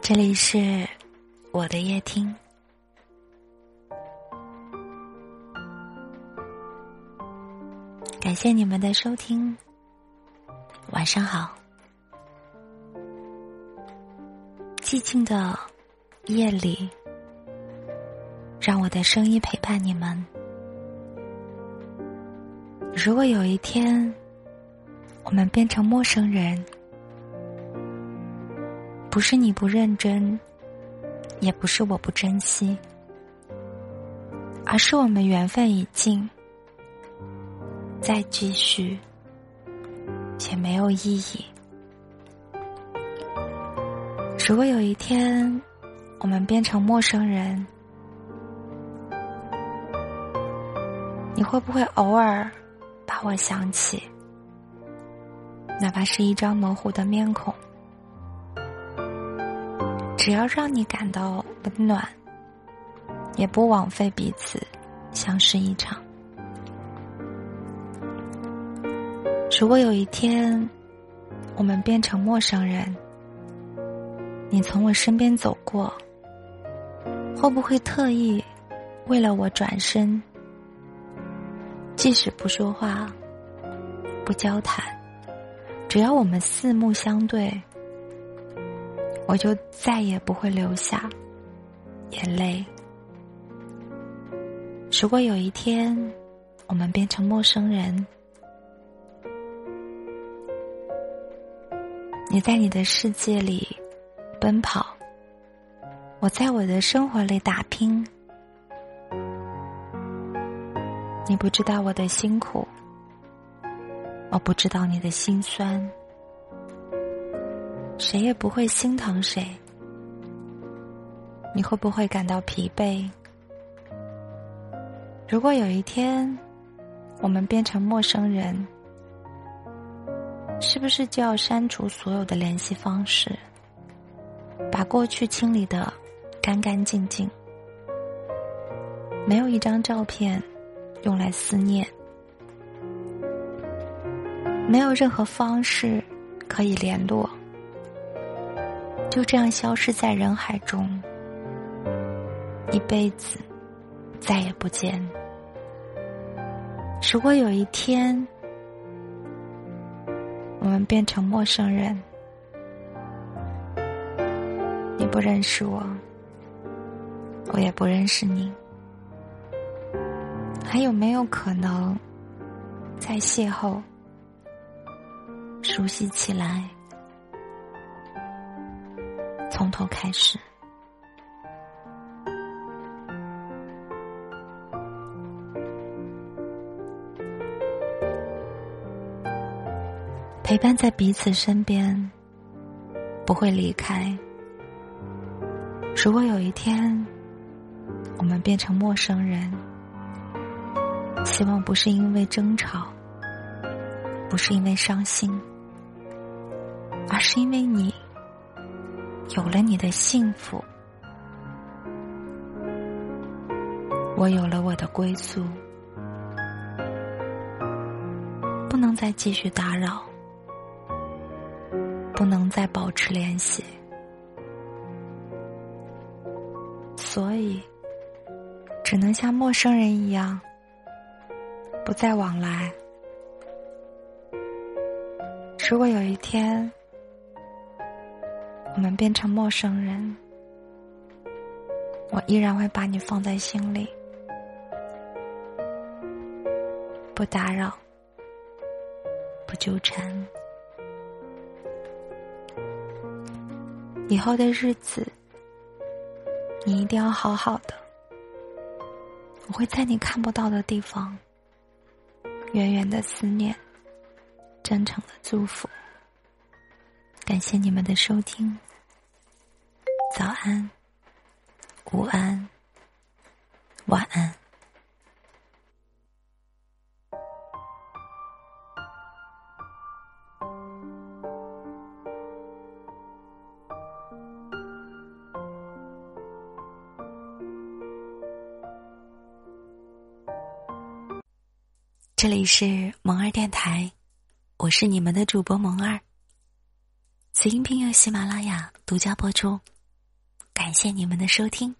这里是我的夜听，感谢你们的收听，晚上好。寂静的夜里，让我的声音陪伴你们。如果有一天，我们变成陌生人。不是你不认真，也不是我不珍惜，而是我们缘分已尽，再继续也没有意义。如果有一天我们变成陌生人，你会不会偶尔把我想起？哪怕是一张模糊的面孔。只要让你感到温暖，也不枉费彼此相识一场。如果有一天我们变成陌生人，你从我身边走过，会不会特意为了我转身？即使不说话、不交谈，只要我们四目相对。我就再也不会流下眼泪。如果有一天我们变成陌生人，你在你的世界里奔跑，我在我的生活里打拼，你不知道我的辛苦，我不知道你的心酸。谁也不会心疼谁，你会不会感到疲惫？如果有一天我们变成陌生人，是不是就要删除所有的联系方式，把过去清理的干干净净？没有一张照片用来思念，没有任何方式可以联络。就这样消失在人海中，一辈子再也不见。如果有一天我们变成陌生人，你不认识我，我也不认识你，还有没有可能再邂逅、熟悉起来？从头开始，陪伴在彼此身边，不会离开。如果有一天我们变成陌生人，希望不是因为争吵，不是因为伤心，而是因为你。有了你的幸福，我有了我的归宿，不能再继续打扰，不能再保持联系，所以只能像陌生人一样，不再往来。如果有一天，我们变成陌生人，我依然会把你放在心里，不打扰，不纠缠。以后的日子，你一定要好好的。我会在你看不到的地方，远远的思念，真诚的祝福。感谢你们的收听，早安，午安，晚安。这里是萌儿电台，我是你们的主播萌儿。此音频由喜马拉雅独家播出，感谢你们的收听。